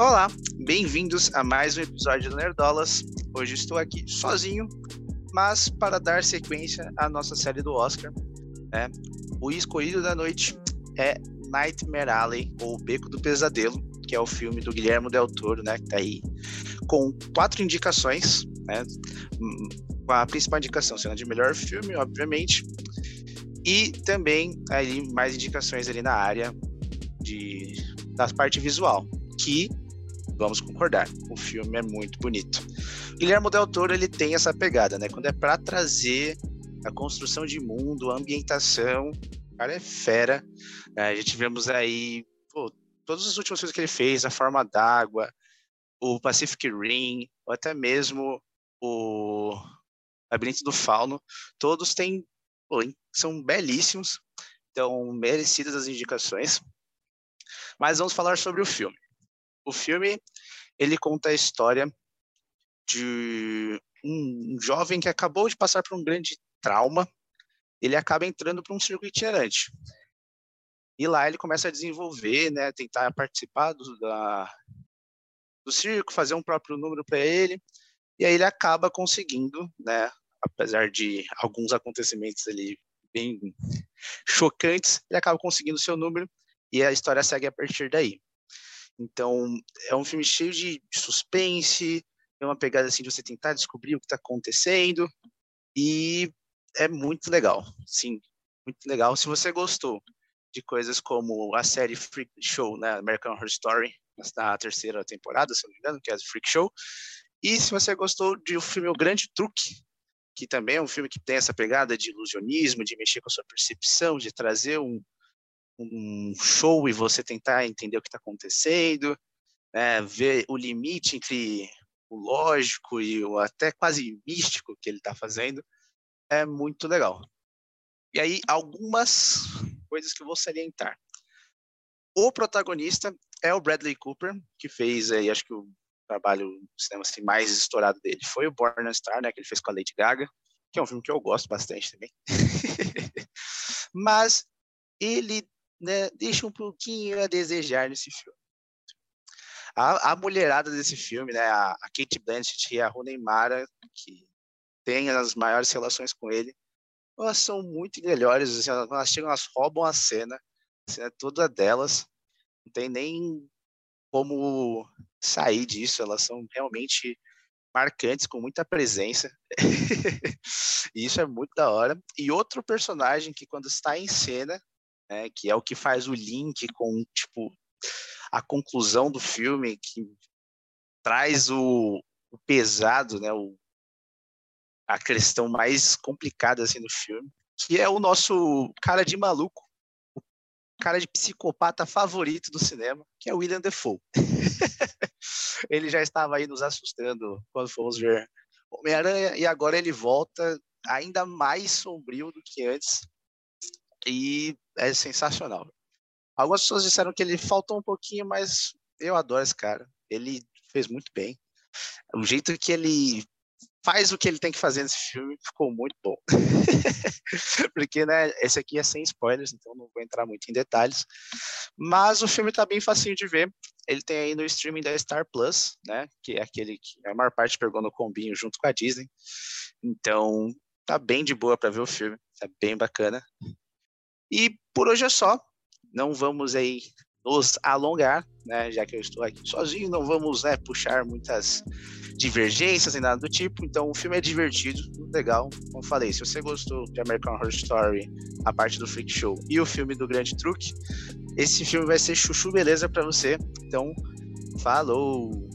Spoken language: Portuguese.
Olá, bem-vindos a mais um episódio do Nerdolas. Hoje estou aqui sozinho, mas para dar sequência à nossa série do Oscar, né? O escolhido da noite é Nightmare Alley, ou Beco do Pesadelo, que é o filme do Guilherme Del Toro, né? Que tá aí com quatro indicações, né? A principal indicação sendo de melhor filme, obviamente, e também aí mais indicações ali na área de da parte visual, que vamos concordar, o filme é muito bonito. Guilherme Del Toro ele tem essa pegada, né? Quando é para trazer a construção de mundo, a ambientação, o cara é fera. É, já tivemos aí pô, todas as últimas coisas que ele fez, a forma d'água, o Pacific Rim, ou até mesmo o Labirinto do Fauno, todos têm pô, são belíssimos, então merecidas as indicações. Mas vamos falar sobre o filme. O filme ele conta a história de um jovem que acabou de passar por um grande trauma. Ele acaba entrando para um circo itinerante. E lá ele começa a desenvolver, né, tentar participar do, da, do circo, fazer um próprio número para ele. E aí ele acaba conseguindo, né, apesar de alguns acontecimentos ali bem chocantes, ele acaba conseguindo seu número e a história segue a partir daí. Então, é um filme cheio de suspense, é uma pegada assim de você tentar descobrir o que está acontecendo e é muito legal, sim, muito legal. Se você gostou de coisas como a série Freak Show, né, American Horror Story, na terceira temporada, se não me engano, que é a Freak Show, e se você gostou de o filme O Grande Truque, que também é um filme que tem essa pegada de ilusionismo, de mexer com a sua percepção, de trazer um, um show e você tentar entender o que está acontecendo, né, ver o limite entre o lógico e o até quase místico que ele está fazendo, é muito legal. E aí, algumas coisas que eu vou salientar. O protagonista é o Bradley Cooper, que fez aí, acho que o trabalho cinema assim, mais estourado dele foi o Born Star, né, que ele fez com a Lady Gaga, que é um filme que eu gosto bastante também. Mas ele né, deixa um pouquinho a desejar nesse filme. A, a mulherada desse filme, né, a, a Kate Blanchett e a Rooney Mara, que tem as maiores relações com ele, elas são muito melhores, assim, elas chegam, elas roubam a cena, a cena é toda delas, não tem nem como sair disso, elas são realmente marcantes, com muita presença. e isso é muito da hora. E outro personagem que quando está em cena, né, que é o que faz o link com tipo a conclusão do filme, que traz o, o pesado, né, o, a questão mais complicada assim do filme, que é o nosso cara de maluco, o cara de psicopata favorito do cinema, que é o William Defoe. ele já estava aí nos assustando quando fomos ver Homem-Aranha e agora ele volta ainda mais sombrio do que antes e é sensacional. Algumas pessoas disseram que ele faltou um pouquinho, mas eu adoro esse cara. Ele fez muito bem. O jeito que ele faz o que ele tem que fazer nesse filme ficou muito bom. Porque, né, esse aqui é sem spoilers, então não vou entrar muito em detalhes. Mas o filme tá bem facinho de ver. Ele tem aí no streaming da Star Plus, né, que é aquele que a maior parte pegou no combinho junto com a Disney. Então, tá bem de boa para ver o filme, tá bem bacana. E por hoje é só. Não vamos aí nos alongar, né? Já que eu estou aqui sozinho, não vamos né, puxar muitas divergências e nada do tipo. Então o filme é divertido, legal. Como falei, se você gostou de American Horror Story, a parte do Freak Show e o filme do Grande Truque, esse filme vai ser chuchu beleza para você. Então, falou!